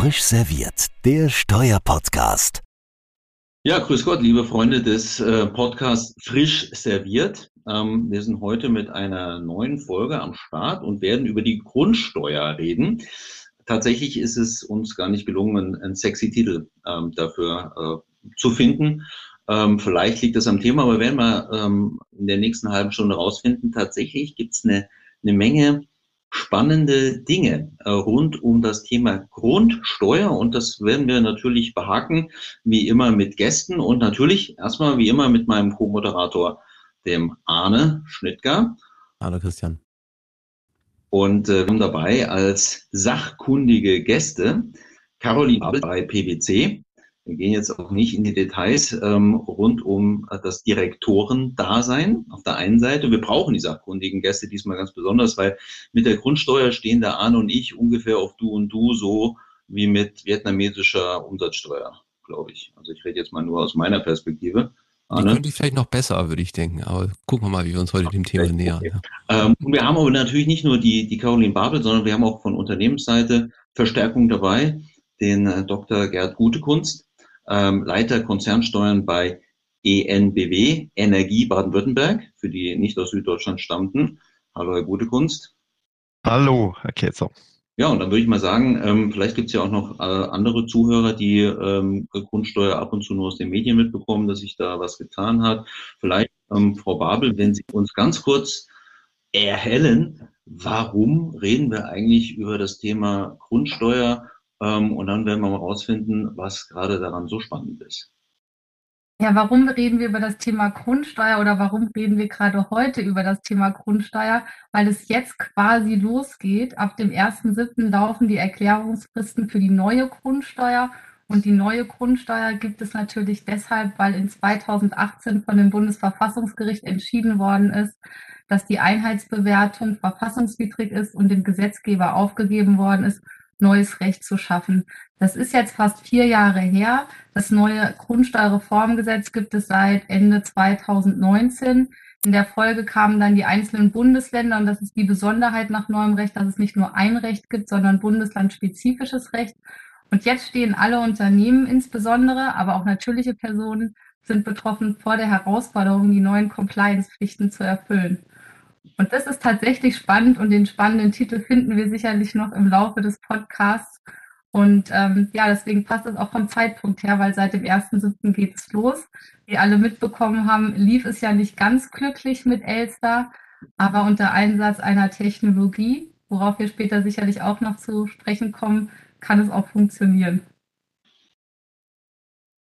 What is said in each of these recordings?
Frisch serviert, der Steuerpodcast. Ja, grüß Gott, liebe Freunde des äh, Podcasts Frisch serviert. Ähm, wir sind heute mit einer neuen Folge am Start und werden über die Grundsteuer reden. Tatsächlich ist es uns gar nicht gelungen, einen, sexy Titel ähm, dafür äh, zu finden. Ähm, vielleicht liegt das am Thema, aber werden wir ähm, in der nächsten halben Stunde rausfinden. Tatsächlich gibt es eine, eine Menge spannende Dinge äh, rund um das Thema Grundsteuer und das werden wir natürlich behaken, wie immer mit Gästen und natürlich erstmal wie immer mit meinem Co-Moderator, dem Arne Schnittger. Hallo Christian. Und äh, wir haben dabei als sachkundige Gäste Caroline Abel bei PwC, wir gehen jetzt auch nicht in die Details ähm, rund um äh, das Direktorendasein auf der einen Seite. Wir brauchen die sachkundigen Gäste diesmal ganz besonders, weil mit der Grundsteuer stehen der Arne und ich ungefähr auf Du und Du so wie mit vietnamesischer Umsatzsteuer, glaube ich. Also ich rede jetzt mal nur aus meiner Perspektive. Die könnte ich vielleicht noch besser, würde ich denken. Aber gucken wir mal, wie wir uns heute dem Thema okay. nähern. Ja. Ähm, wir haben aber natürlich nicht nur die, die Caroline Babel, sondern wir haben auch von Unternehmensseite Verstärkung dabei, den äh, Dr. Gerd Gutekunst ähm, Leiter Konzernsteuern bei ENBW, Energie Baden-Württemberg, für die nicht aus Süddeutschland stammten. Hallo, Herr Gute Kunst. Hallo, Herr Ketzer. Ja, und dann würde ich mal sagen, ähm, vielleicht gibt es ja auch noch äh, andere Zuhörer, die ähm, Grundsteuer ab und zu nur aus den Medien mitbekommen, dass sich da was getan hat. Vielleicht, ähm, Frau Babel, wenn Sie uns ganz kurz erhellen, warum reden wir eigentlich über das Thema Grundsteuer und dann werden wir mal rausfinden, was gerade daran so spannend ist. Ja, warum reden wir über das Thema Grundsteuer oder warum reden wir gerade heute über das Thema Grundsteuer? Weil es jetzt quasi losgeht. Ab dem 1.7. laufen die Erklärungsfristen für die neue Grundsteuer. Und die neue Grundsteuer gibt es natürlich deshalb, weil in 2018 von dem Bundesverfassungsgericht entschieden worden ist, dass die Einheitsbewertung verfassungswidrig ist und dem Gesetzgeber aufgegeben worden ist neues Recht zu schaffen. Das ist jetzt fast vier Jahre her. Das neue Grundsteuerreformgesetz gibt es seit Ende 2019. In der Folge kamen dann die einzelnen Bundesländer und das ist die Besonderheit nach neuem Recht, dass es nicht nur ein Recht gibt, sondern bundeslandspezifisches Recht. Und jetzt stehen alle Unternehmen insbesondere, aber auch natürliche Personen sind betroffen vor der Herausforderung, die neuen Compliance-Pflichten zu erfüllen. Und das ist tatsächlich spannend und den spannenden Titel finden wir sicherlich noch im Laufe des Podcasts. Und ähm, ja, deswegen passt es auch vom Zeitpunkt her, weil seit dem 1.7. geht es los. Wie alle mitbekommen haben, lief es ja nicht ganz glücklich mit Elster, aber unter Einsatz einer Technologie, worauf wir später sicherlich auch noch zu sprechen kommen, kann es auch funktionieren.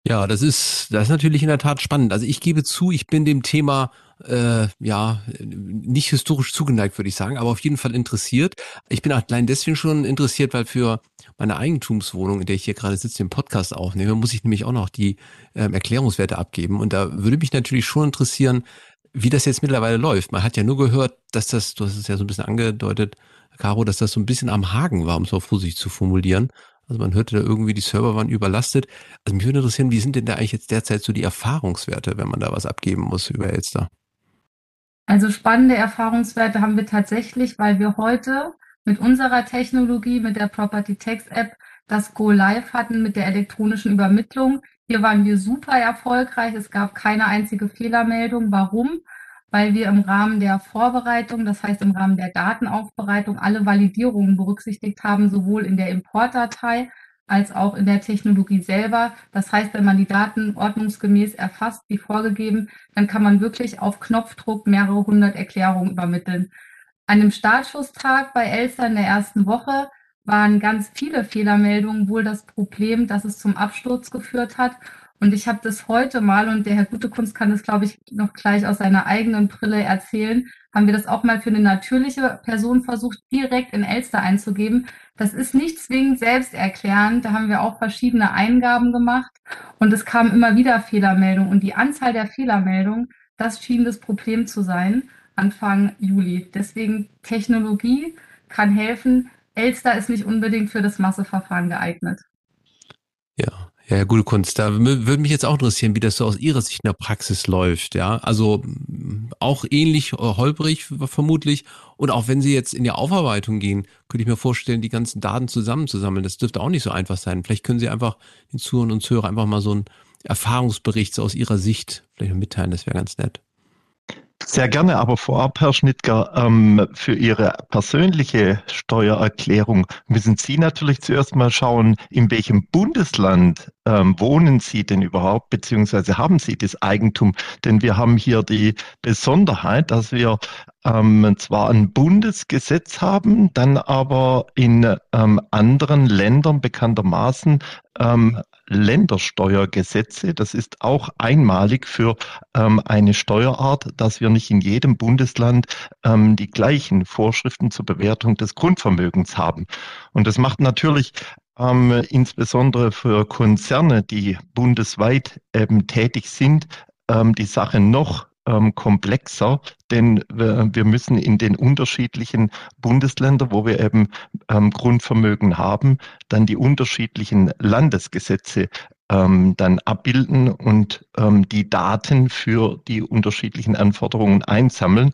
Ja, das ist, das ist natürlich in der Tat spannend. Also ich gebe zu, ich bin dem Thema äh, ja nicht historisch zugeneigt, würde ich sagen, aber auf jeden Fall interessiert. Ich bin allein deswegen schon interessiert, weil für meine Eigentumswohnung, in der ich hier gerade sitze, den Podcast aufnehme, muss ich nämlich auch noch die ähm, Erklärungswerte abgeben. Und da würde mich natürlich schon interessieren, wie das jetzt mittlerweile läuft. Man hat ja nur gehört, dass das, du hast es ja so ein bisschen angedeutet, Caro, dass das so ein bisschen am Haken war, um es mal vorsichtig zu formulieren. Also man hörte da irgendwie, die Server waren überlastet. Also mich würde interessieren, wie sind denn da eigentlich jetzt derzeit so die Erfahrungswerte, wenn man da was abgeben muss über Elster? Also spannende Erfahrungswerte haben wir tatsächlich, weil wir heute mit unserer Technologie, mit der Property Text App, das Go Live hatten mit der elektronischen Übermittlung. Hier waren wir super erfolgreich. Es gab keine einzige Fehlermeldung. Warum? Weil wir im Rahmen der Vorbereitung, das heißt im Rahmen der Datenaufbereitung, alle Validierungen berücksichtigt haben, sowohl in der Importdatei als auch in der Technologie selber. Das heißt, wenn man die Daten ordnungsgemäß erfasst, wie vorgegeben, dann kann man wirklich auf Knopfdruck mehrere hundert Erklärungen übermitteln. An dem Startschusstag bei Elster in der ersten Woche waren ganz viele Fehlermeldungen wohl das Problem, dass es zum Absturz geführt hat. Und ich habe das heute mal, und der Herr Gute Kunst kann das, glaube ich, noch gleich aus seiner eigenen Brille erzählen, haben wir das auch mal für eine natürliche Person versucht, direkt in Elster einzugeben. Das ist nicht zwingend selbsterklärend. Da haben wir auch verschiedene Eingaben gemacht und es kamen immer wieder Fehlermeldungen. Und die Anzahl der Fehlermeldungen, das schien das Problem zu sein, Anfang Juli. Deswegen Technologie kann helfen. Elster ist nicht unbedingt für das Masseverfahren geeignet. Ja, Ja, gute Kunst. Da würde mich jetzt auch interessieren, wie das so aus Ihrer Sicht in der Praxis läuft. Ja, also auch ähnlich äh, holprig vermutlich. Und auch wenn Sie jetzt in die Aufarbeitung gehen, könnte ich mir vorstellen, die ganzen Daten zusammenzusammeln. Das dürfte auch nicht so einfach sein. Vielleicht können Sie einfach den Zuhörern und Zuhörern einfach mal so einen Erfahrungsbericht so aus Ihrer Sicht vielleicht mitteilen. Das wäre ganz nett. Sehr gerne, aber vorab, Herr Schnittger, ähm, für Ihre persönliche Steuererklärung müssen Sie natürlich zuerst mal schauen, in welchem Bundesland ähm, wohnen Sie denn überhaupt, beziehungsweise haben Sie das Eigentum? Denn wir haben hier die Besonderheit, dass wir ähm, zwar ein Bundesgesetz haben, dann aber in ähm, anderen Ländern bekanntermaßen ähm, Ländersteuergesetze. Das ist auch einmalig für ähm, eine Steuerart, dass wir nicht in jedem Bundesland ähm, die gleichen Vorschriften zur Bewertung des Grundvermögens haben. Und das macht natürlich ähm, insbesondere für Konzerne, die bundesweit eben tätig sind, ähm, die Sache noch ähm, komplexer, denn wir, wir, müssen in den unterschiedlichen Bundesländern, wo wir eben ähm, Grundvermögen haben, dann die unterschiedlichen Landesgesetze ähm, dann abbilden und ähm, die Daten für die unterschiedlichen Anforderungen einsammeln.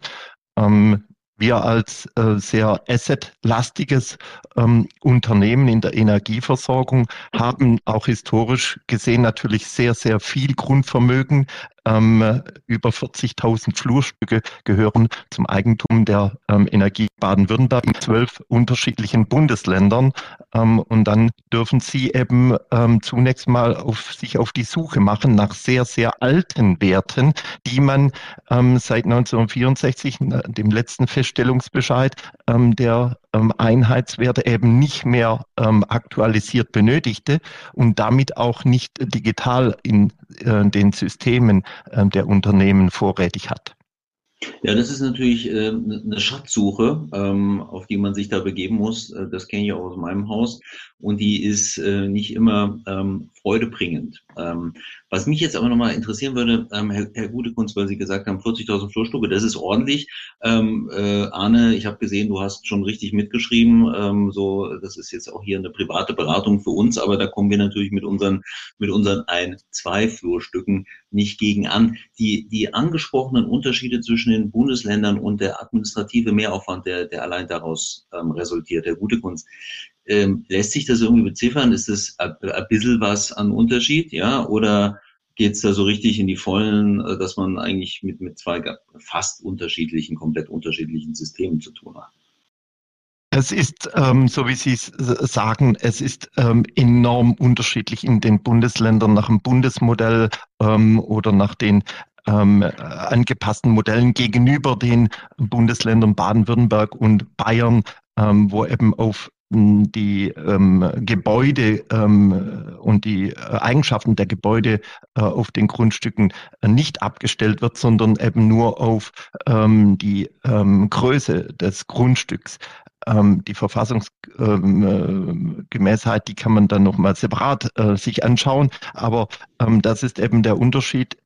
Ähm, wir als äh, sehr assetlastiges ähm, Unternehmen in der Energieversorgung haben auch historisch gesehen natürlich sehr, sehr viel Grundvermögen ähm, über 40.000 Flurstücke gehören zum Eigentum der ähm, Energie Baden-Württemberg in zwölf unterschiedlichen Bundesländern. Ähm, und dann dürfen Sie eben ähm, zunächst mal auf, sich auf die Suche machen nach sehr, sehr alten Werten, die man ähm, seit 1964, dem letzten Feststellungsbescheid ähm, der ähm, Einheitswerte eben nicht mehr ähm, aktualisiert benötigte und damit auch nicht digital in äh, den Systemen äh, der Unternehmen vorrätig hat. Ja, das ist natürlich äh, eine Schatzsuche, ähm, auf die man sich da begeben muss. Äh, das kenne ich auch aus meinem Haus. Und die ist äh, nicht immer ähm, freudebringend. Ähm, was mich jetzt aber nochmal interessieren würde, ähm, Herr, Herr Gutekunst, weil Sie gesagt haben, 40.000 Flurstücke, das ist ordentlich. Ähm, äh, Arne, ich habe gesehen, du hast schon richtig mitgeschrieben. Ähm, so, das ist jetzt auch hier eine private Beratung für uns, aber da kommen wir natürlich mit unseren, mit unseren ein, zwei Flurstücken nicht gegen an. Die, die angesprochenen Unterschiede zwischen den Bundesländern und der administrative Mehraufwand, der, der allein daraus ähm, resultiert, der gute Kunst, ähm, lässt sich das irgendwie beziffern? Ist das ein, bisschen was an Unterschied, ja? Oder geht es da so richtig in die Vollen, äh, dass man eigentlich mit, mit zwei fast unterschiedlichen, komplett unterschiedlichen Systemen zu tun hat? Es ist, ähm, so wie Sie es sagen, es ist ähm, enorm unterschiedlich in den Bundesländern nach dem Bundesmodell ähm, oder nach den ähm, angepassten Modellen gegenüber den Bundesländern Baden-Württemberg und Bayern, ähm, wo eben auf die ähm, Gebäude ähm, und die äh, Eigenschaften der Gebäude äh, auf den Grundstücken äh, nicht abgestellt wird, sondern eben nur auf ähm, die ähm, Größe des Grundstücks. Ähm, die Verfassungsgemäßheit, die kann man dann nochmal separat äh, sich anschauen. Aber ähm, das ist eben der Unterschied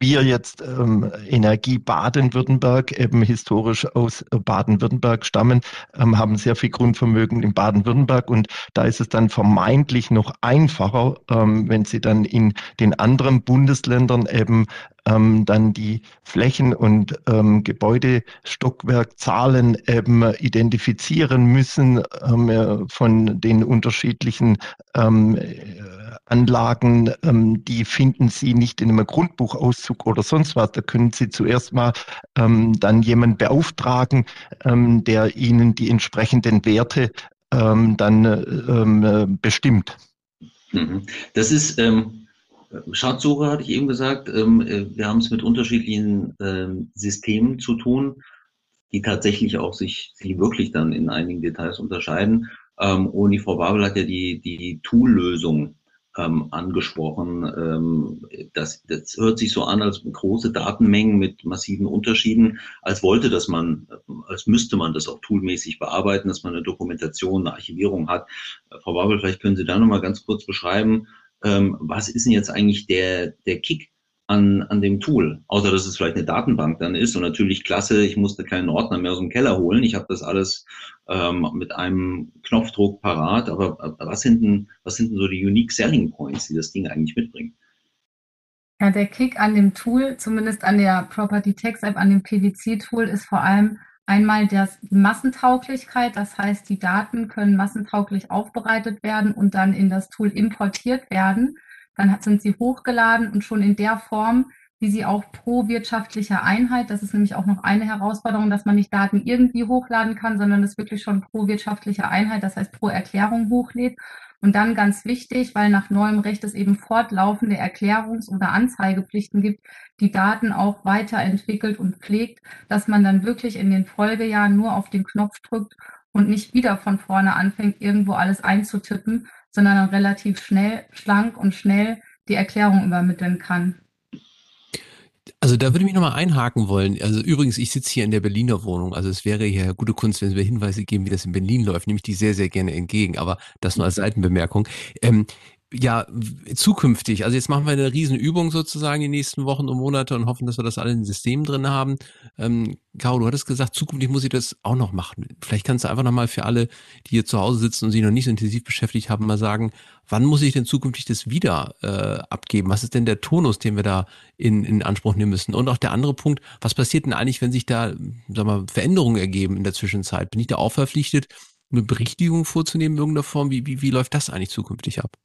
wir jetzt ähm, Energie Baden-Württemberg, eben historisch aus Baden-Württemberg stammen, ähm, haben sehr viel Grundvermögen in Baden-Württemberg und da ist es dann vermeintlich noch einfacher, ähm, wenn Sie dann in den anderen Bundesländern eben ähm, dann die Flächen- und ähm, Gebäudestockwerkzahlen eben identifizieren müssen ähm, von den unterschiedlichen ähm, Anlagen, ähm, die finden Sie nicht in einem Grundbuchauszug oder sonst was. Da können Sie zuerst mal ähm, dann jemanden beauftragen, ähm, der Ihnen die entsprechenden Werte ähm, dann ähm, äh, bestimmt. Mhm. Das ist ähm, Schatzsuche, hatte ich eben gesagt. Ähm, äh, wir haben es mit unterschiedlichen ähm, Systemen zu tun, die tatsächlich auch sich, sich wirklich dann in einigen Details unterscheiden. Und die Frau Babel hat ja die, die Tool-Lösung ähm, angesprochen. Das, das hört sich so an als große Datenmengen mit massiven Unterschieden, als wollte das man, als müsste man das auch toolmäßig bearbeiten, dass man eine Dokumentation, eine Archivierung hat. Frau Babel, vielleicht können Sie da nochmal ganz kurz beschreiben, ähm, was ist denn jetzt eigentlich der, der Kick an, an dem Tool, außer dass es vielleicht eine Datenbank dann ist. Und natürlich klasse, ich musste keinen Ordner mehr aus dem Keller holen, ich habe das alles ähm, mit einem Knopfdruck parat, aber was sind, denn, was sind denn so die Unique Selling Points, die das Ding eigentlich mitbringt? Ja, der Kick an dem Tool, zumindest an der Property Text App, an dem PwC-Tool, ist vor allem einmal das, die Massentauglichkeit. Das heißt, die Daten können massentauglich aufbereitet werden und dann in das Tool importiert werden. Dann sind sie hochgeladen und schon in der Form, wie sie auch pro wirtschaftlicher Einheit, das ist nämlich auch noch eine Herausforderung, dass man nicht Daten irgendwie hochladen kann, sondern es wirklich schon pro wirtschaftlicher Einheit, das heißt pro Erklärung hochlädt. Und dann ganz wichtig, weil nach neuem Recht es eben fortlaufende Erklärungs- oder Anzeigepflichten gibt, die Daten auch weiterentwickelt und pflegt, dass man dann wirklich in den Folgejahren nur auf den Knopf drückt und nicht wieder von vorne anfängt, irgendwo alles einzutippen, sondern dann relativ schnell, schlank und schnell die Erklärung übermitteln kann. Also da würde ich mich nochmal einhaken wollen. Also übrigens, ich sitze hier in der Berliner Wohnung. Also es wäre ja gute Kunst, wenn Sie mir Hinweise geben, wie das in Berlin läuft. Nehme ich die sehr, sehr gerne entgegen. Aber das nur als Seitenbemerkung. Ähm, ja, zukünftig, also jetzt machen wir eine Riesenübung sozusagen die nächsten Wochen und Monate und hoffen, dass wir das alle in System drin haben. Ähm, Caro, du hattest gesagt, zukünftig muss ich das auch noch machen. Vielleicht kannst du einfach nochmal für alle, die hier zu Hause sitzen und sich noch nicht so intensiv beschäftigt haben, mal sagen, wann muss ich denn zukünftig das wieder äh, abgeben? Was ist denn der Tonus, den wir da in, in Anspruch nehmen müssen? Und auch der andere Punkt, was passiert denn eigentlich, wenn sich da sag mal, Veränderungen ergeben in der Zwischenzeit? Bin ich da auch verpflichtet, eine Berichtigung vorzunehmen in irgendeiner Form? Wie, wie, wie läuft das eigentlich zukünftig ab?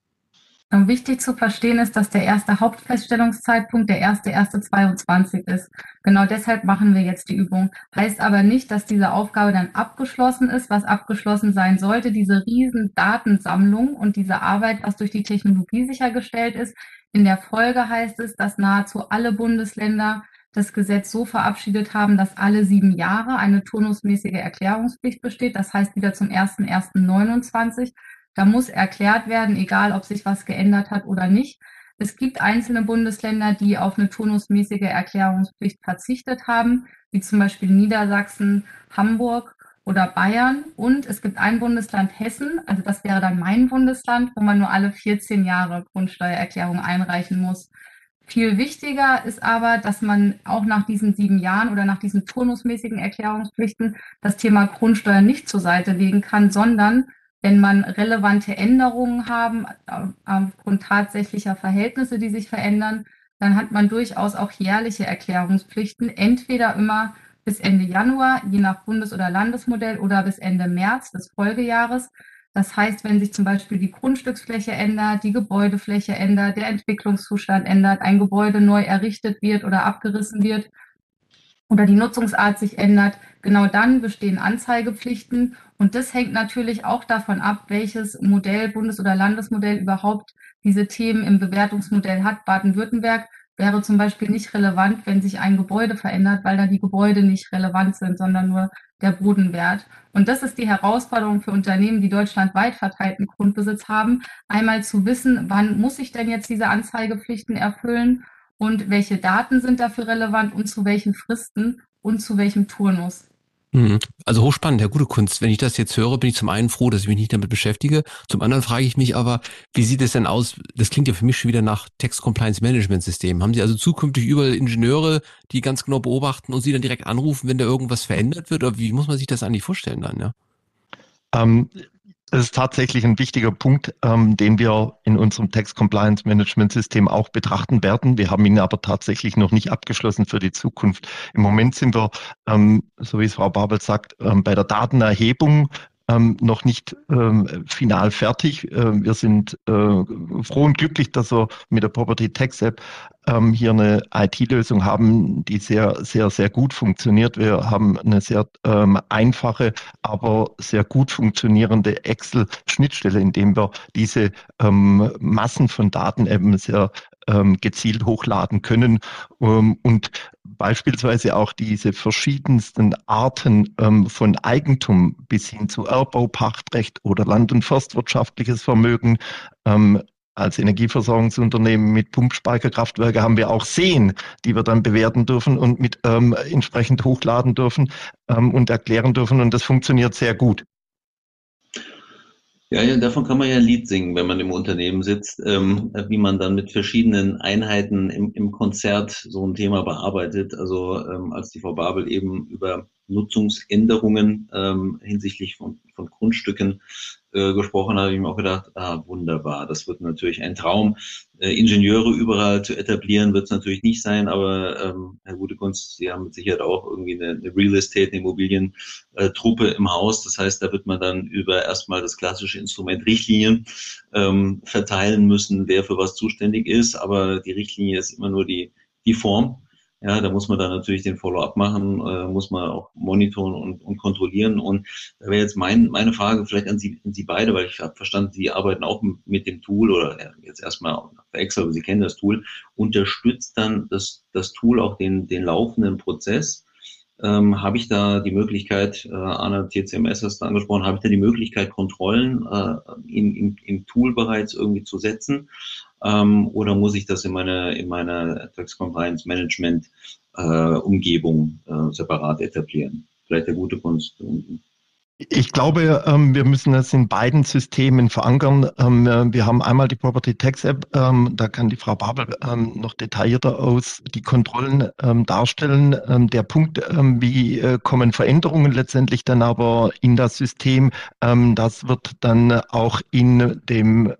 Wichtig zu verstehen ist, dass der erste Hauptfeststellungszeitpunkt der 1.1.22 ist. Genau deshalb machen wir jetzt die Übung. Heißt aber nicht, dass diese Aufgabe dann abgeschlossen ist, was abgeschlossen sein sollte. Diese riesen Datensammlung und diese Arbeit, was durch die Technologie sichergestellt ist. In der Folge heißt es, dass nahezu alle Bundesländer das Gesetz so verabschiedet haben, dass alle sieben Jahre eine turnusmäßige Erklärungspflicht besteht. Das heißt wieder zum 1.1.29. Da muss erklärt werden, egal ob sich was geändert hat oder nicht. Es gibt einzelne Bundesländer, die auf eine turnusmäßige Erklärungspflicht verzichtet haben, wie zum Beispiel Niedersachsen, Hamburg oder Bayern. Und es gibt ein Bundesland Hessen, also das wäre dann mein Bundesland, wo man nur alle 14 Jahre Grundsteuererklärung einreichen muss. Viel wichtiger ist aber, dass man auch nach diesen sieben Jahren oder nach diesen turnusmäßigen Erklärungspflichten das Thema Grundsteuer nicht zur Seite legen kann, sondern wenn man relevante Änderungen haben aufgrund tatsächlicher Verhältnisse, die sich verändern, dann hat man durchaus auch jährliche Erklärungspflichten, entweder immer bis Ende Januar, je nach Bundes- oder Landesmodell, oder bis Ende März des Folgejahres. Das heißt, wenn sich zum Beispiel die Grundstücksfläche ändert, die Gebäudefläche ändert, der Entwicklungszustand ändert, ein Gebäude neu errichtet wird oder abgerissen wird oder die Nutzungsart sich ändert, genau dann bestehen Anzeigepflichten und das hängt natürlich auch davon ab, welches Modell, Bundes- oder Landesmodell überhaupt diese Themen im Bewertungsmodell hat. Baden-Württemberg wäre zum Beispiel nicht relevant, wenn sich ein Gebäude verändert, weil da die Gebäude nicht relevant sind, sondern nur der Bodenwert. Und das ist die Herausforderung für Unternehmen, die deutschlandweit verteilten Grundbesitz haben, einmal zu wissen, wann muss ich denn jetzt diese Anzeigepflichten erfüllen und welche Daten sind dafür relevant und zu welchen Fristen und zu welchem Turnus. Mhm. Also hochspannend, ja, gute Kunst. Wenn ich das jetzt höre, bin ich zum einen froh, dass ich mich nicht damit beschäftige. Zum anderen frage ich mich aber, wie sieht es denn aus? Das klingt ja für mich schon wieder nach Text Compliance Management System. Haben Sie also zukünftig überall Ingenieure, die ganz genau beobachten und Sie dann direkt anrufen, wenn da irgendwas verändert wird? Oder wie muss man sich das eigentlich vorstellen dann, ja? Ähm, das ist tatsächlich ein wichtiger Punkt, ähm, den wir in unserem Text Compliance Management System auch betrachten werden. Wir haben ihn aber tatsächlich noch nicht abgeschlossen für die Zukunft. Im Moment sind wir, ähm, so wie es Frau Babel sagt, ähm, bei der Datenerhebung ähm, noch nicht ähm, final fertig. Äh, wir sind äh, froh und glücklich, dass wir mit der Property Tax App ähm, hier eine IT-Lösung haben, die sehr, sehr, sehr gut funktioniert. Wir haben eine sehr ähm, einfache, aber sehr gut funktionierende Excel-Schnittstelle, in dem wir diese ähm, Massen von Daten eben sehr ähm, gezielt hochladen können ähm, und beispielsweise auch diese verschiedensten Arten ähm, von Eigentum bis hin zu Erbbau, Pachtrecht oder Land- und Forstwirtschaftliches Vermögen ähm, als Energieversorgungsunternehmen mit Pumpspeicherkraftwerke haben wir auch Seen, die wir dann bewerten dürfen und mit ähm, entsprechend hochladen dürfen ähm, und erklären dürfen. Und das funktioniert sehr gut. Ja, ja, davon kann man ja ein Lied singen, wenn man im Unternehmen sitzt, ähm, wie man dann mit verschiedenen Einheiten im, im Konzert so ein Thema bearbeitet. Also ähm, als die Frau Babel eben über Nutzungsänderungen ähm, hinsichtlich von, von Grundstücken äh, gesprochen, habe ich mir auch gedacht, ah, wunderbar, das wird natürlich ein Traum. Äh, Ingenieure überall zu etablieren, wird es natürlich nicht sein, aber ähm, Herr Gutekunst, Sie haben mit Sicherheit auch irgendwie eine, eine Real Estate, eine Immobilientruppe im Haus. Das heißt, da wird man dann über erstmal das klassische Instrument Richtlinien ähm, verteilen müssen, wer für was zuständig ist. Aber die Richtlinie ist immer nur die, die Form. Ja, da muss man dann natürlich den Follow-up machen, äh, muss man auch monitoren und, und kontrollieren. Und da wäre jetzt mein, meine Frage vielleicht an Sie, an Sie beide, weil ich habe verstanden, Sie arbeiten auch mit dem Tool oder jetzt erstmal auf Excel, aber Sie kennen das Tool. Unterstützt dann das, das Tool auch den, den laufenden Prozess? Ähm, habe ich da die Möglichkeit, äh, Anna TCMS hast du angesprochen, habe ich da die Möglichkeit, Kontrollen äh, im, im, im Tool bereits irgendwie zu setzen? Ähm, oder muss ich das in meiner in meiner Tax Compliance Management äh, Umgebung äh, separat etablieren? Vielleicht der gute Kunst. Ich glaube, ähm, wir müssen das in beiden Systemen verankern. Ähm, wir haben einmal die Property Tax App, ähm, da kann die Frau Babel noch detaillierter aus die Kontrollen darstellen. Der Punkt, wie äh, kommen Veränderungen letztendlich dann aber in das System, das wird dann auch in dem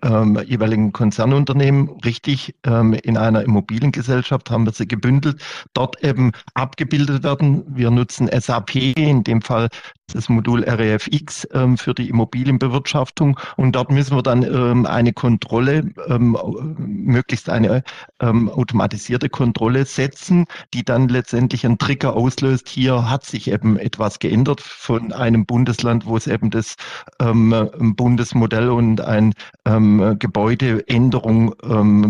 jeweiligen Konzernunternehmen richtig in einer Immobiliengesellschaft haben wir sie gebündelt, dort eben abgebildet werden. Wir nutzen SAP, in dem Fall das Modul REFX ähm, für die Immobilienbewirtschaftung. Und dort müssen wir dann ähm, eine Kontrolle, ähm, möglichst eine ähm, automatisierte Kontrolle setzen, die dann letztendlich einen Trigger auslöst. Hier hat sich eben etwas geändert von einem Bundesland, wo es eben das ähm, Bundesmodell und ein ähm, Gebäudeänderung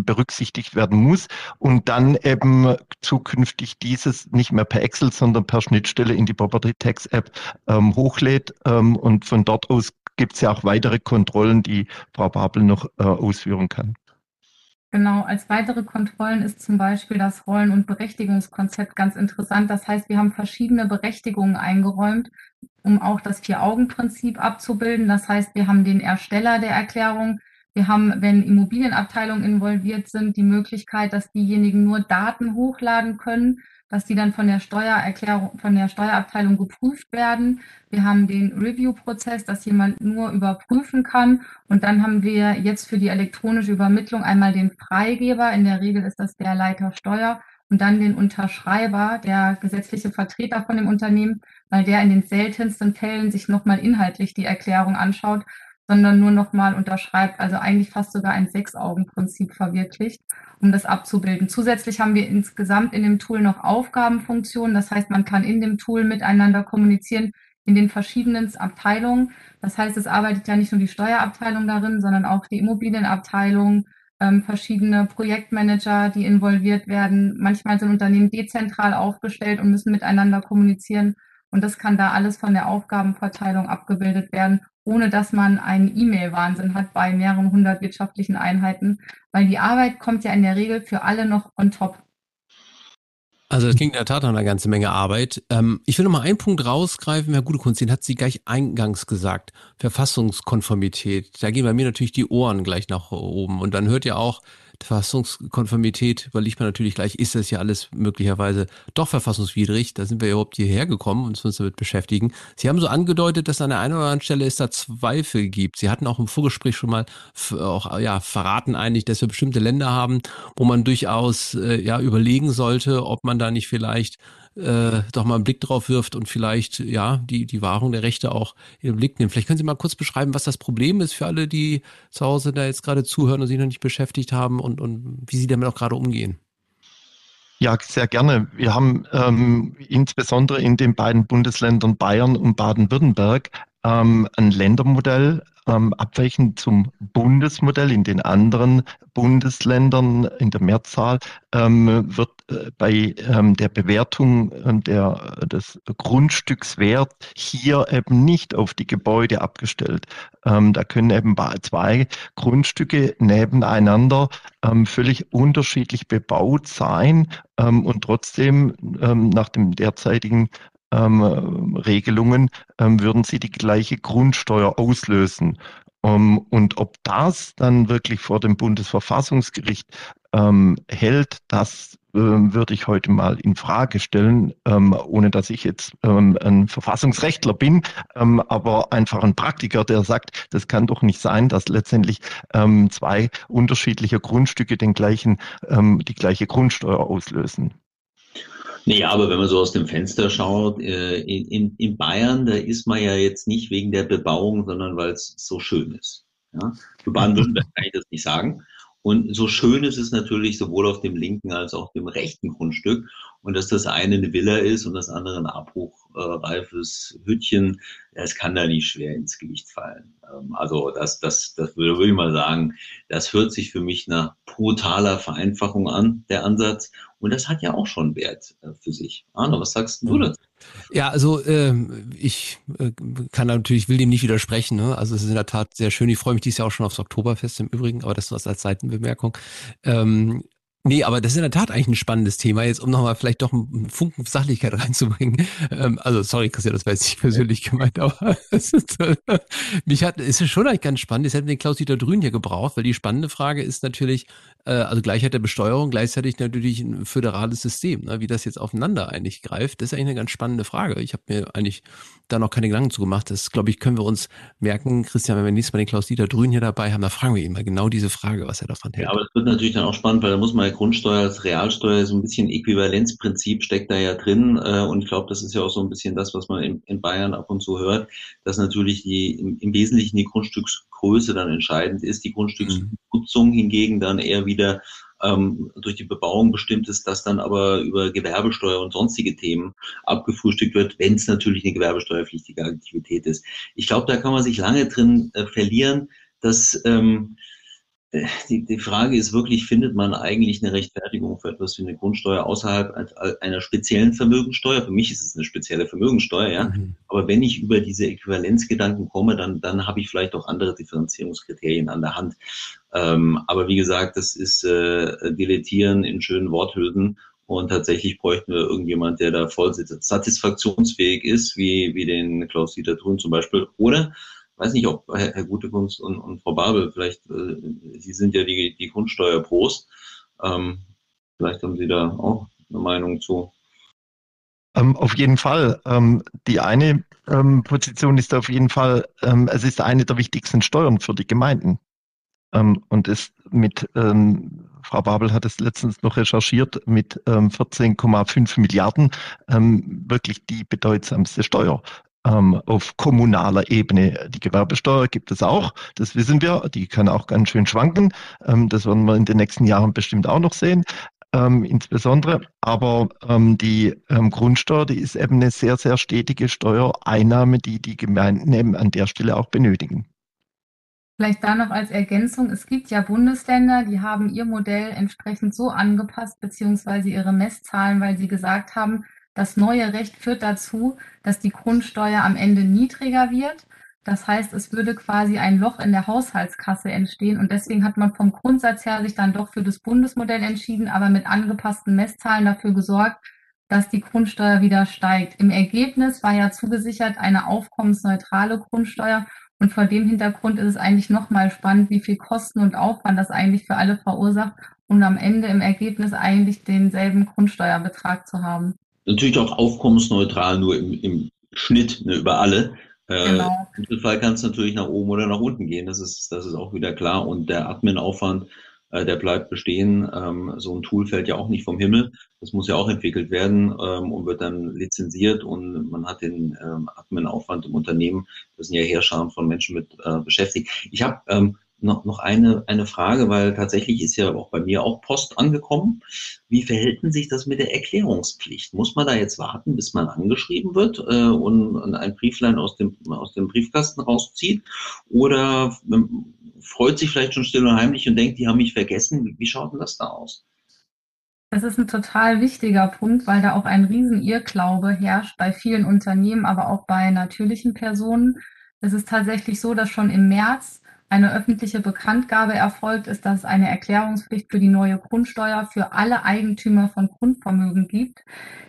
berücksichtigt werden muss. Und dann eben zukünftig dieses nicht mehr per Excel, sondern per Schnittstelle in die Property Tax App hochlädt. Ähm, und von dort aus gibt es ja auch weitere Kontrollen, die Frau Babel noch äh, ausführen kann. Genau, als weitere Kontrollen ist zum Beispiel das Rollen- und Berechtigungskonzept ganz interessant. Das heißt, wir haben verschiedene Berechtigungen eingeräumt, um auch das Vier-Augen-Prinzip abzubilden. Das heißt, wir haben den Ersteller der Erklärung, wir haben, wenn Immobilienabteilungen involviert sind, die Möglichkeit, dass diejenigen nur Daten hochladen können dass die dann von der Steuererklärung, von der Steuerabteilung geprüft werden. Wir haben den Review-Prozess, dass jemand nur überprüfen kann. Und dann haben wir jetzt für die elektronische Übermittlung einmal den Freigeber. In der Regel ist das der Leiter Steuer und dann den Unterschreiber, der gesetzliche Vertreter von dem Unternehmen, weil der in den seltensten Fällen sich nochmal inhaltlich die Erklärung anschaut, sondern nur nochmal unterschreibt, also eigentlich fast sogar ein Sechs-Augen-Prinzip verwirklicht um das abzubilden. Zusätzlich haben wir insgesamt in dem Tool noch Aufgabenfunktionen. Das heißt, man kann in dem Tool miteinander kommunizieren in den verschiedenen Abteilungen. Das heißt, es arbeitet ja nicht nur die Steuerabteilung darin, sondern auch die Immobilienabteilung, ähm, verschiedene Projektmanager, die involviert werden. Manchmal sind Unternehmen dezentral aufgestellt und müssen miteinander kommunizieren. Und das kann da alles von der Aufgabenverteilung abgebildet werden, ohne dass man einen E-Mail-Wahnsinn hat bei mehreren hundert wirtschaftlichen Einheiten, weil die Arbeit kommt ja in der Regel für alle noch on top. Also das klingt in der Tat nach einer ganzen Menge Arbeit. Ähm, ich will noch mal einen Punkt rausgreifen, Herr Gutekunst, den hat sie gleich eingangs gesagt. Verfassungskonformität. Da gehen bei mir natürlich die Ohren gleich nach oben. Und dann hört ihr auch, Verfassungskonformität überlegt man natürlich gleich, ist das ja alles möglicherweise doch verfassungswidrig? Da sind wir überhaupt hierher gekommen und uns damit beschäftigen. Sie haben so angedeutet, dass an der einen oder anderen Stelle es da Zweifel gibt. Sie hatten auch im Vorgespräch schon mal auch, ja, verraten eigentlich, dass wir bestimmte Länder haben, wo man durchaus äh, ja überlegen sollte, ob man da nicht vielleicht äh, doch mal einen Blick drauf wirft und vielleicht ja die, die Wahrung der Rechte auch in den Blick nimmt. Vielleicht können Sie mal kurz beschreiben, was das Problem ist für alle, die zu Hause da jetzt gerade zuhören und sich noch nicht beschäftigt haben und, und wie Sie damit auch gerade umgehen. Ja, sehr gerne. Wir haben ähm, insbesondere in den beiden Bundesländern Bayern und Baden-Württemberg ähm, ein Ländermodell ähm, abweichend zum Bundesmodell in den anderen Bundesländern in der Mehrzahl ähm, wird äh, bei ähm, der Bewertung äh, der, des Grundstückswert hier eben nicht auf die Gebäude abgestellt. Ähm, da können eben zwei Grundstücke nebeneinander ähm, völlig unterschiedlich bebaut sein ähm, und trotzdem nach dem derzeitigen ähm, Regelungen ähm, würden sie die gleiche Grundsteuer auslösen. Um, und ob das dann wirklich vor dem Bundesverfassungsgericht ähm, hält, das ähm, würde ich heute mal in Frage stellen, ähm, ohne dass ich jetzt ähm, ein Verfassungsrechtler bin, ähm, aber einfach ein Praktiker, der sagt, das kann doch nicht sein, dass letztendlich ähm, zwei unterschiedliche Grundstücke den gleichen, die gleiche Grundsteuer auslösen. Nee, aber wenn man so aus dem Fenster schaut, äh, in, in Bayern, da ist man ja jetzt nicht wegen der Bebauung, sondern weil es so schön ist. Ja? Für Baden-Württemberg kann ich das nicht sagen. Und so schön ist es natürlich sowohl auf dem linken als auch dem rechten Grundstück. Und dass das eine eine Villa ist und das andere ein abbruchreifes Hütchen, das kann da nicht schwer ins Gewicht fallen. Ähm, also das, das, das würde, würde ich mal sagen, das hört sich für mich nach brutaler Vereinfachung an, der Ansatz. Und das hat ja auch schon Wert äh, für sich. Arno, was sagst du dazu? Ja, also äh, ich äh, kann natürlich, will dem nicht widersprechen. Ne? Also es ist in der Tat sehr schön. Ich freue mich dieses Jahr auch schon aufs Oktoberfest im Übrigen, aber das was als Seitenbemerkung. Ähm, Nee, aber das ist in der Tat eigentlich ein spannendes Thema, jetzt um nochmal vielleicht doch einen Funken Sachlichkeit reinzubringen. Ähm, also sorry, Christian, das war jetzt nicht persönlich gemeint, aber es ist, äh, mich hat, es ist schon eigentlich ganz spannend. Jetzt hätten wir den Klaus-Dieter Drün hier gebraucht, weil die spannende Frage ist natürlich, äh, also Gleichheit der Besteuerung, gleichzeitig natürlich ein föderales System, ne, wie das jetzt aufeinander eigentlich greift. Das ist eigentlich eine ganz spannende Frage. Ich habe mir eigentlich da noch keine Gedanken zu gemacht. Das, glaube ich, können wir uns merken, Christian, wenn wir nächstes Mal den Klaus-Dieter Drün hier dabei haben, dann fragen wir ihn mal genau diese Frage, was er davon hält. Ja, aber das wird natürlich dann auch spannend, weil da muss man Grundsteuer als Realsteuer, so ein bisschen Äquivalenzprinzip steckt da ja drin. Äh, und ich glaube, das ist ja auch so ein bisschen das, was man in, in Bayern ab und zu hört, dass natürlich die im, im Wesentlichen die Grundstücksgröße dann entscheidend ist. Die Grundstücksnutzung hingegen dann eher wieder ähm, durch die Bebauung bestimmt ist, dass dann aber über Gewerbesteuer und sonstige Themen abgefrühstückt wird, wenn es natürlich eine gewerbesteuerpflichtige Aktivität ist. Ich glaube, da kann man sich lange drin äh, verlieren, dass ähm, die, die Frage ist wirklich, findet man eigentlich eine Rechtfertigung für etwas wie eine Grundsteuer außerhalb einer speziellen Vermögensteuer? Für mich ist es eine spezielle Vermögensteuer, ja. Mhm. Aber wenn ich über diese Äquivalenzgedanken komme, dann, dann habe ich vielleicht auch andere Differenzierungskriterien an der Hand. Ähm, aber wie gesagt, das ist äh, Deletieren in schönen Worthülsen und tatsächlich bräuchten wir irgendjemand, der da voll satisfaktionsfähig ist, wie, wie den Klaus-Dieter Thun zum Beispiel. Oder weiß nicht, ob Herr, Herr Gutekunst und, und Frau Babel, vielleicht, äh, Sie sind ja die, die Grundsteuerpros, ähm, vielleicht haben Sie da auch eine Meinung zu. Ähm, auf jeden Fall. Ähm, die eine ähm, Position ist auf jeden Fall, es ist eine der wichtigsten Steuern für die Gemeinden. Und ist mit, Frau Babel hat es letztens noch recherchiert, mit 14,5 Milliarden wirklich die bedeutsamste Steuer ähm, auf kommunaler Ebene. Die Gewerbesteuer gibt es auch, das wissen wir, die kann auch ganz schön schwanken. Ähm, das werden wir in den nächsten Jahren bestimmt auch noch sehen. Ähm, insbesondere. Aber ähm, die ähm, Grundsteuer, die ist eben eine sehr, sehr stetige Steuereinnahme, die die Gemeinden eben an der Stelle auch benötigen. Vielleicht da noch als Ergänzung, es gibt ja Bundesländer, die haben ihr Modell entsprechend so angepasst, beziehungsweise ihre Messzahlen, weil sie gesagt haben, das neue Recht führt dazu, dass die Grundsteuer am Ende niedriger wird. Das heißt, es würde quasi ein Loch in der Haushaltskasse entstehen und deswegen hat man vom Grundsatz her sich dann doch für das Bundesmodell entschieden, aber mit angepassten Messzahlen dafür gesorgt, dass die Grundsteuer wieder steigt. Im Ergebnis war ja zugesichert eine aufkommensneutrale Grundsteuer und vor dem Hintergrund ist es eigentlich nochmal spannend, wie viel Kosten und Aufwand das eigentlich für alle verursacht und am Ende im Ergebnis eigentlich denselben Grundsteuerbetrag zu haben natürlich auch aufkommensneutral nur im, im Schnitt ne, über alle. Äh, genau. Im Mittelfall kann es natürlich nach oben oder nach unten gehen, das ist, das ist auch wieder klar. Und der Admin-Aufwand, äh, der bleibt bestehen. Ähm, so ein Tool fällt ja auch nicht vom Himmel. Das muss ja auch entwickelt werden ähm, und wird dann lizenziert und man hat den ähm, Admin-Aufwand im Unternehmen. Das sind ja Herrscher von Menschen mit äh, beschäftigt. Ich habe ähm, noch, noch eine, eine Frage, weil tatsächlich ist ja auch bei mir auch Post angekommen. Wie verhält denn sich das mit der Erklärungspflicht? Muss man da jetzt warten, bis man angeschrieben wird äh, und, und ein Brieflein aus dem, aus dem Briefkasten rauszieht? Oder ähm, freut sich vielleicht schon still und heimlich und denkt, die haben mich vergessen? Wie, wie schaut denn das da aus? Das ist ein total wichtiger Punkt, weil da auch ein Riesen-Irrglaube herrscht bei vielen Unternehmen, aber auch bei natürlichen Personen. Es ist tatsächlich so, dass schon im März eine öffentliche Bekanntgabe erfolgt ist, dass es eine Erklärungspflicht für die neue Grundsteuer für alle Eigentümer von Grundvermögen gibt.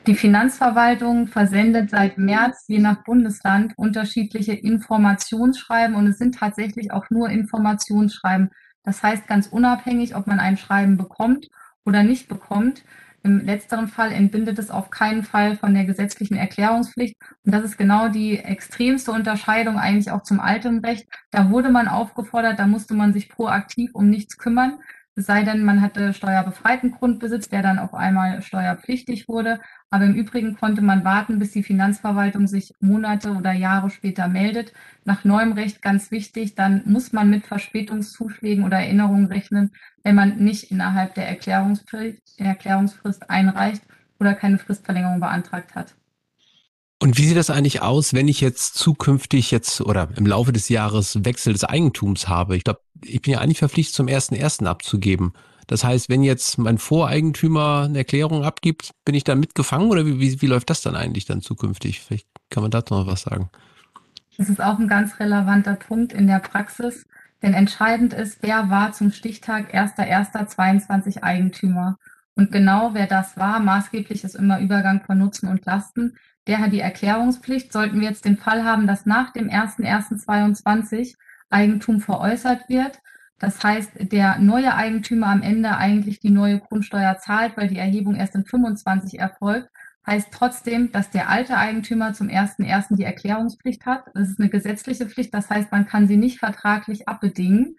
Die Finanzverwaltung versendet seit März je nach Bundesland unterschiedliche Informationsschreiben und es sind tatsächlich auch nur Informationsschreiben. Das heißt ganz unabhängig, ob man ein Schreiben bekommt oder nicht bekommt, im letzteren Fall entbindet es auf keinen Fall von der gesetzlichen Erklärungspflicht. Und das ist genau die extremste Unterscheidung eigentlich auch zum alten Recht. Da wurde man aufgefordert, da musste man sich proaktiv um nichts kümmern. Sei denn, man hatte steuerbefreiten Grundbesitz, der dann auf einmal steuerpflichtig wurde. Aber im Übrigen konnte man warten, bis die Finanzverwaltung sich Monate oder Jahre später meldet. Nach neuem Recht ganz wichtig, dann muss man mit Verspätungszuschlägen oder Erinnerungen rechnen, wenn man nicht innerhalb der Erklärungsfrist, der Erklärungsfrist einreicht oder keine Fristverlängerung beantragt hat. Und wie sieht das eigentlich aus, wenn ich jetzt zukünftig jetzt oder im Laufe des Jahres Wechsel des Eigentums habe? Ich glaube, ich bin ja eigentlich verpflichtet, zum ersten ersten abzugeben. Das heißt, wenn jetzt mein Voreigentümer eine Erklärung abgibt, bin ich dann mitgefangen oder wie, wie, wie läuft das dann eigentlich dann zukünftig? Vielleicht kann man dazu noch was sagen. Das ist auch ein ganz relevanter Punkt in der Praxis, denn entscheidend ist, wer war zum Stichtag 1.1.22 Eigentümer. Und genau wer das war, maßgeblich ist immer Übergang von Nutzen und Lasten, der hat die Erklärungspflicht. Sollten wir jetzt den Fall haben, dass nach dem 01.01.22 Eigentum veräußert wird, das heißt, der neue Eigentümer am Ende eigentlich die neue Grundsteuer zahlt, weil die Erhebung erst in 25 erfolgt, heißt trotzdem, dass der alte Eigentümer zum 1.1. die Erklärungspflicht hat. Das ist eine gesetzliche Pflicht, das heißt, man kann sie nicht vertraglich abbedingen.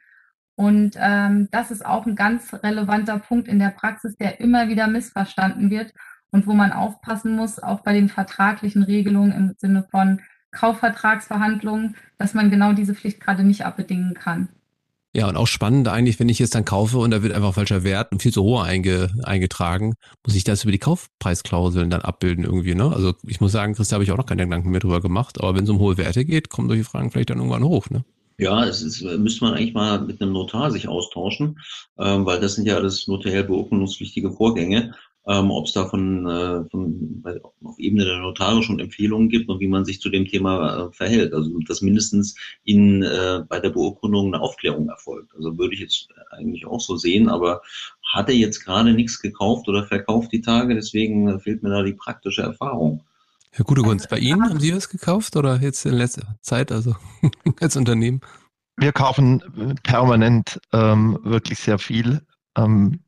Und ähm, das ist auch ein ganz relevanter Punkt in der Praxis, der immer wieder missverstanden wird und wo man aufpassen muss, auch bei den vertraglichen Regelungen im Sinne von Kaufvertragsverhandlungen, dass man genau diese Pflicht gerade nicht abbedingen kann. Ja, und auch spannend eigentlich, wenn ich jetzt dann kaufe und da wird einfach falscher Wert und viel zu hoch einge, eingetragen, muss ich das über die Kaufpreisklauseln dann abbilden irgendwie, ne? Also ich muss sagen, Christa, habe ich auch noch keine Gedanken mehr drüber gemacht, aber wenn es um hohe Werte geht, kommen solche Fragen vielleicht dann irgendwann hoch, ne? Ja, es ist, müsste man eigentlich mal mit einem Notar sich austauschen, ähm, weil das sind ja alles notariell beurkundungspflichtige Vorgänge ähm, ob es da von, äh, von auf Ebene der Notare schon Empfehlungen gibt und wie man sich zu dem Thema äh, verhält. Also dass mindestens in, äh, bei der Beurkundung eine Aufklärung erfolgt. Also würde ich jetzt eigentlich auch so sehen, aber hat er jetzt gerade nichts gekauft oder verkauft die Tage, deswegen fehlt mir da die praktische Erfahrung. Herr Gutegunst, bei Ihnen haben Sie was gekauft oder jetzt in letzter Zeit, also als Unternehmen? Wir kaufen permanent ähm, wirklich sehr viel. Ähm,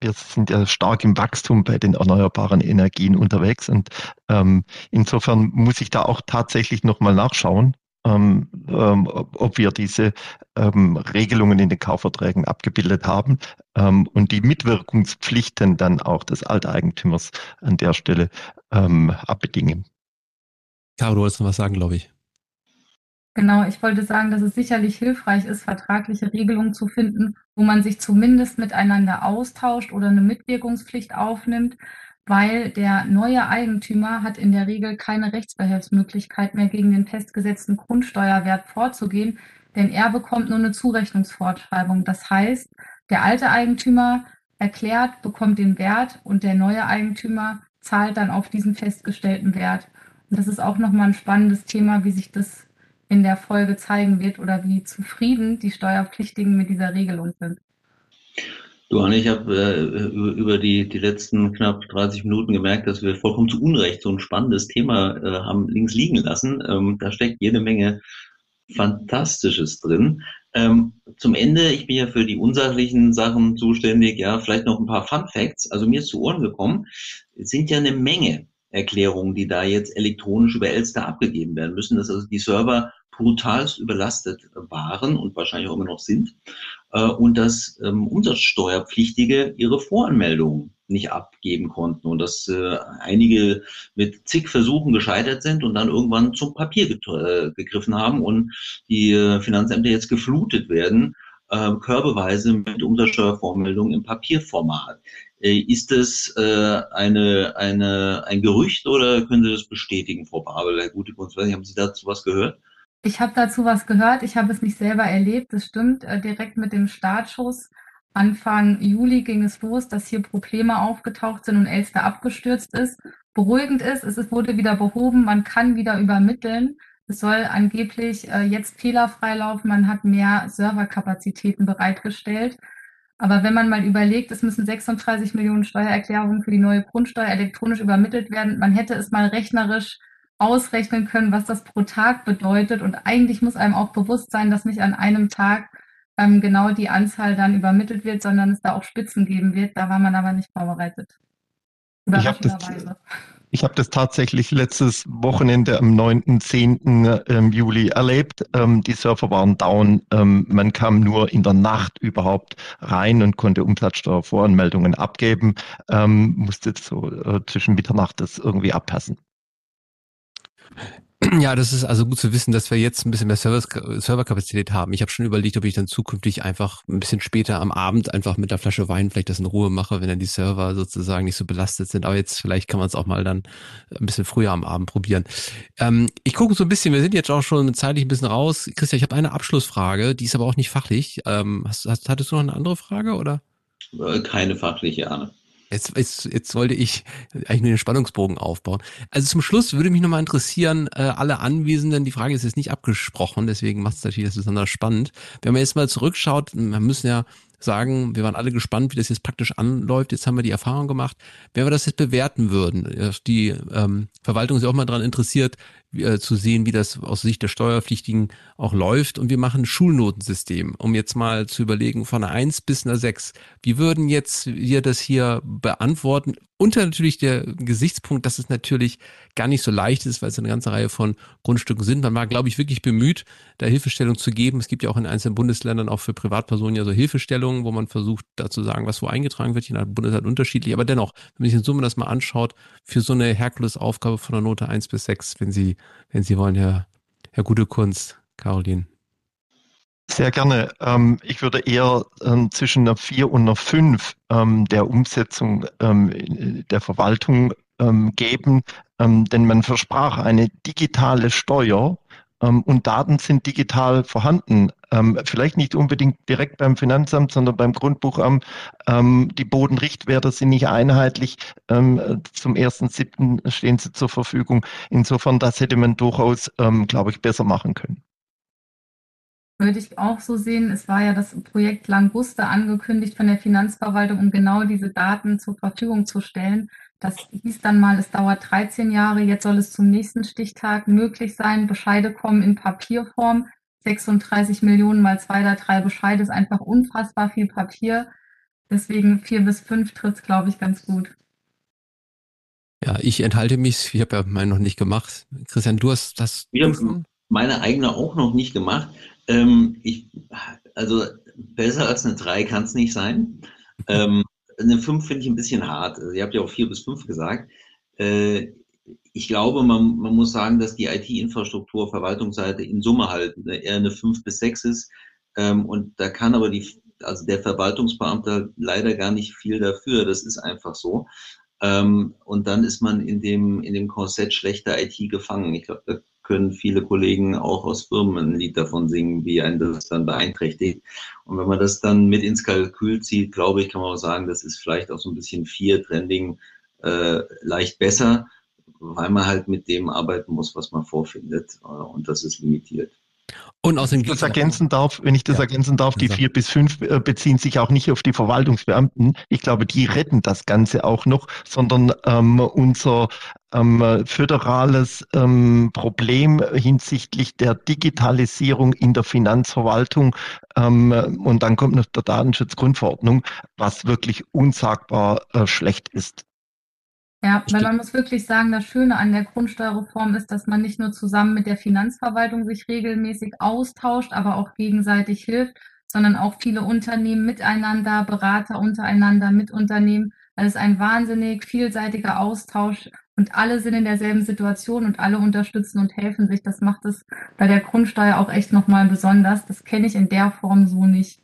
wir sind ja stark im Wachstum bei den erneuerbaren Energien unterwegs und ähm, insofern muss ich da auch tatsächlich nochmal nachschauen, ähm, ähm, ob wir diese ähm, Regelungen in den Kaufverträgen abgebildet haben ähm, und die Mitwirkungspflichten dann auch des Alteigentümers an der Stelle ähm, abbedingen. Caro, du wolltest noch was sagen, glaube ich. Genau, ich wollte sagen, dass es sicherlich hilfreich ist, vertragliche Regelungen zu finden, wo man sich zumindest miteinander austauscht oder eine Mitwirkungspflicht aufnimmt, weil der neue Eigentümer hat in der Regel keine Rechtsbehelfsmöglichkeit mehr gegen den festgesetzten Grundsteuerwert vorzugehen, denn er bekommt nur eine Zurechnungsfortschreibung. Das heißt, der alte Eigentümer erklärt, bekommt den Wert und der neue Eigentümer zahlt dann auf diesen festgestellten Wert. Und das ist auch nochmal ein spannendes Thema, wie sich das in der Folge zeigen wird oder wie zufrieden die Steuerpflichtigen mit dieser Regelung sind. Du, Anne, ich habe äh, über die, die letzten knapp 30 Minuten gemerkt, dass wir vollkommen zu Unrecht so ein spannendes Thema äh, haben links liegen lassen. Ähm, da steckt jede Menge Fantastisches drin. Ähm, zum Ende, ich bin ja für die unsachlichen Sachen zuständig, ja, vielleicht noch ein paar Fun Facts. Also mir ist zu Ohren gekommen, es sind ja eine Menge Erklärungen, die da jetzt elektronisch über Elster abgegeben werden müssen, dass also die Server brutalst überlastet waren und wahrscheinlich auch immer noch sind und dass ähm, Umsatzsteuerpflichtige ihre Voranmeldungen nicht abgeben konnten und dass äh, einige mit zig Versuchen gescheitert sind und dann irgendwann zum Papier äh, gegriffen haben und die äh, Finanzämter jetzt geflutet werden, äh, körbeweise mit Umsatzsteuervormeldungen im Papierformat. Äh, ist das äh, eine, eine, ein Gerücht oder können Sie das bestätigen, Frau Babel, Herr Gutekunst? Haben Sie dazu was gehört? Ich habe dazu was gehört. Ich habe es nicht selber erlebt. Das stimmt. Äh, direkt mit dem Startschuss Anfang Juli ging es los, dass hier Probleme aufgetaucht sind und Elster abgestürzt ist. Beruhigend ist, es wurde wieder behoben. Man kann wieder übermitteln. Es soll angeblich äh, jetzt fehlerfrei laufen. Man hat mehr Serverkapazitäten bereitgestellt. Aber wenn man mal überlegt, es müssen 36 Millionen Steuererklärungen für die neue Grundsteuer elektronisch übermittelt werden, man hätte es mal rechnerisch ausrechnen können, was das pro Tag bedeutet. Und eigentlich muss einem auch bewusst sein, dass nicht an einem Tag ähm, genau die Anzahl dann übermittelt wird, sondern es da auch Spitzen geben wird. Da war man aber nicht vorbereitet. Ich habe das, ich hab das tatsächlich letztes Wochenende am 9., 10. Ähm, Juli erlebt. Ähm, die Server waren down. Ähm, man kam nur in der Nacht überhaupt rein und konnte Umsatzsteuervoranmeldungen abgeben. Ähm, musste so äh, zwischen Mitternacht das irgendwie abpassen. Ja, das ist also gut zu wissen, dass wir jetzt ein bisschen mehr Server Serverkapazität haben. Ich habe schon überlegt, ob ich dann zukünftig einfach ein bisschen später am Abend einfach mit der Flasche Wein vielleicht das in Ruhe mache, wenn dann die Server sozusagen nicht so belastet sind. Aber jetzt vielleicht kann man es auch mal dann ein bisschen früher am Abend probieren. Ähm, ich gucke so ein bisschen, wir sind jetzt auch schon zeitlich ein bisschen raus. Christian, ich habe eine Abschlussfrage, die ist aber auch nicht fachlich. Ähm, hast, hast, hattest du noch eine andere Frage oder? Äh, keine fachliche, Arne. Jetzt, jetzt, jetzt wollte ich eigentlich nur den Spannungsbogen aufbauen. Also zum Schluss würde mich nochmal interessieren, äh, alle Anwesenden, die Frage ist jetzt nicht abgesprochen, deswegen macht es natürlich das besonders spannend. Wenn man jetzt mal zurückschaut, wir müssen ja sagen, wir waren alle gespannt, wie das jetzt praktisch anläuft. Jetzt haben wir die Erfahrung gemacht. Wenn wir das jetzt bewerten würden, die ähm, Verwaltung ist ja auch mal daran interessiert, äh, zu sehen, wie das aus Sicht der Steuerpflichtigen auch läuft. Und wir machen ein Schulnotensystem, um jetzt mal zu überlegen, von einer 1 bis einer 6. Wie würden jetzt wir das hier beantworten? Unter natürlich der Gesichtspunkt, dass es natürlich gar nicht so leicht ist, weil es eine ganze Reihe von Grundstücken sind. Man war, glaube ich, wirklich bemüht, da Hilfestellung zu geben. Es gibt ja auch in einzelnen Bundesländern auch für Privatpersonen ja so Hilfestellungen, wo man versucht, da zu sagen, was wo eingetragen wird. Je nach Bundesland unterschiedlich. Aber dennoch, wenn man sich in Summe das mal anschaut, für so eine Herkulesaufgabe von der Note 1 bis 6, wenn Sie, wenn Sie wollen, Herr, Herr Gute Kunst, Caroline. Sehr gerne. Ähm, ich würde eher ähm, zwischen einer 4 und einer 5 ähm, der Umsetzung der Verwaltung geben, denn man versprach eine digitale Steuer und Daten sind digital vorhanden. Vielleicht nicht unbedingt direkt beim Finanzamt, sondern beim Grundbuchamt. Die Bodenrichtwerte sind nicht einheitlich. Zum 1.7. stehen sie zur Verfügung. Insofern, das hätte man durchaus, glaube ich, besser machen können. Würde ich auch so sehen. Es war ja das Projekt Languste angekündigt von der Finanzverwaltung, um genau diese Daten zur Verfügung zu stellen. Das hieß dann mal, es dauert 13 Jahre. Jetzt soll es zum nächsten Stichtag möglich sein. Bescheide kommen in Papierform. 36 Millionen mal zwei oder drei Bescheide ist einfach unfassbar viel Papier. Deswegen vier bis fünf tritt glaube ich, ganz gut. Ja, ich enthalte mich. Ich habe ja meinen noch nicht gemacht. Christian, du hast das. Wir haben meine eigene auch noch nicht gemacht. Ähm, ich, also besser als eine 3 kann es nicht sein. Ähm, eine 5 finde ich ein bisschen hart. Also, ihr habt ja auch 4 bis 5 gesagt. Äh, ich glaube, man, man muss sagen, dass die IT-Infrastruktur Verwaltungsseite in Summe halt eher eine 5 bis 6 ist. Ähm, und da kann aber die, also der Verwaltungsbeamte leider gar nicht viel dafür. Das ist einfach so. Ähm, und dann ist man in dem, in dem Korsett schlechter IT gefangen. Ich glaube, können viele Kollegen auch aus Firmen ein Lied davon singen, wie einen das dann beeinträchtigt. Und wenn man das dann mit ins Kalkül zieht, glaube ich, kann man auch sagen, das ist vielleicht auch so ein bisschen vier Trending äh, leicht besser, weil man halt mit dem arbeiten muss, was man vorfindet. Äh, und das ist limitiert. Und außerdem das ergänzen darf, wenn ich das ja. ergänzen darf, die vier bis fünf äh, beziehen sich auch nicht auf die Verwaltungsbeamten. Ich glaube, die retten das Ganze auch noch, sondern ähm, unser ähm, föderales ähm, Problem hinsichtlich der Digitalisierung in der Finanzverwaltung. Ähm, und dann kommt noch der Datenschutzgrundverordnung, was wirklich unsagbar äh, schlecht ist. Ja, weil man muss wirklich sagen, das Schöne an der Grundsteuerreform ist, dass man nicht nur zusammen mit der Finanzverwaltung sich regelmäßig austauscht, aber auch gegenseitig hilft, sondern auch viele Unternehmen miteinander, Berater untereinander mit Unternehmen. Das ist ein wahnsinnig vielseitiger Austausch und alle sind in derselben Situation und alle unterstützen und helfen sich. Das macht es bei der Grundsteuer auch echt nochmal besonders. Das kenne ich in der Form so nicht.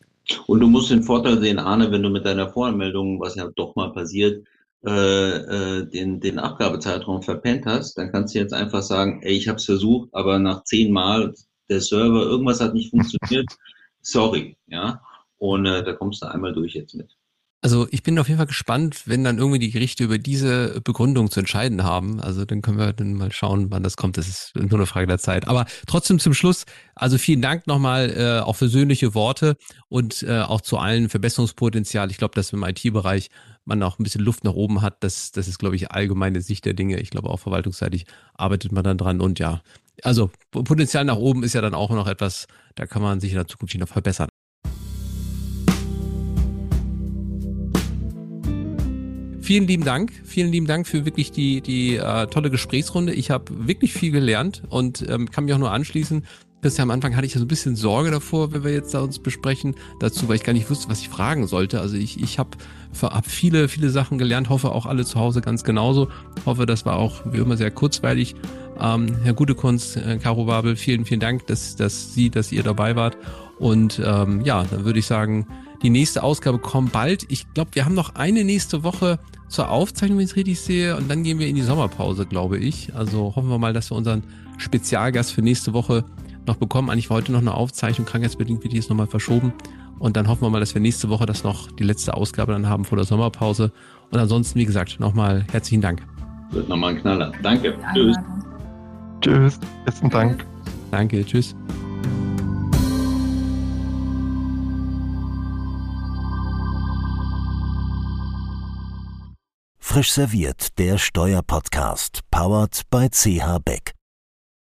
Und du musst den Vorteil sehen, Arne, wenn du mit deiner Voranmeldung, was ja doch mal passiert, äh, äh, den, den Abgabezeitraum verpennt hast, dann kannst du jetzt einfach sagen, ey, ich habe es versucht, aber nach zehn Mal der Server, irgendwas hat nicht funktioniert, sorry, ja. Und äh, da kommst du einmal durch jetzt mit. Also ich bin auf jeden Fall gespannt, wenn dann irgendwie die Gerichte über diese Begründung zu entscheiden haben. Also dann können wir dann mal schauen, wann das kommt. Das ist nur eine Frage der Zeit. Aber trotzdem zum Schluss, also vielen Dank nochmal äh, auch versöhnliche Worte und äh, auch zu allen Verbesserungspotenzial. Ich glaube, dass im IT-Bereich man auch ein bisschen Luft nach oben hat. Das, das ist, glaube ich, allgemeine Sicht der Dinge. Ich glaube, auch verwaltungsseitig arbeitet man dann dran. Und ja, also Potenzial nach oben ist ja dann auch noch etwas, da kann man sich in der Zukunft noch verbessern. Vielen lieben Dank. Vielen lieben Dank für wirklich die, die äh, tolle Gesprächsrunde. Ich habe wirklich viel gelernt und ähm, kann mich auch nur anschließen. Bisher am Anfang hatte ich ja so ein bisschen Sorge davor, wenn wir jetzt da uns besprechen, dazu, weil ich gar nicht wusste, was ich fragen sollte. Also ich, ich habe hab viele, viele Sachen gelernt, hoffe auch alle zu Hause ganz genauso. Hoffe, das war auch wie immer sehr kurzweilig. Ähm, Herr Gutekunst, äh, Caro Babel, vielen, vielen Dank, dass, dass Sie, dass ihr dabei wart. Und ähm, ja, dann würde ich sagen, die nächste Ausgabe kommt bald. Ich glaube, wir haben noch eine nächste Woche zur Aufzeichnung, wenn ich es richtig sehe. Und dann gehen wir in die Sommerpause, glaube ich. Also hoffen wir mal, dass wir unseren Spezialgast für nächste Woche noch bekommen. Eigentlich war heute noch eine Aufzeichnung, krankheitsbedingt wird die jetzt nochmal verschoben. Und dann hoffen wir mal, dass wir nächste Woche das noch die letzte Ausgabe dann haben vor der Sommerpause. Und ansonsten, wie gesagt, nochmal herzlichen Dank. Wird nochmal ein Knaller. Danke. Tschüss. Tschüss. Besten Dank. Danke. Tschüss. Frisch serviert, der Steuerpodcast, powered by CH Beck.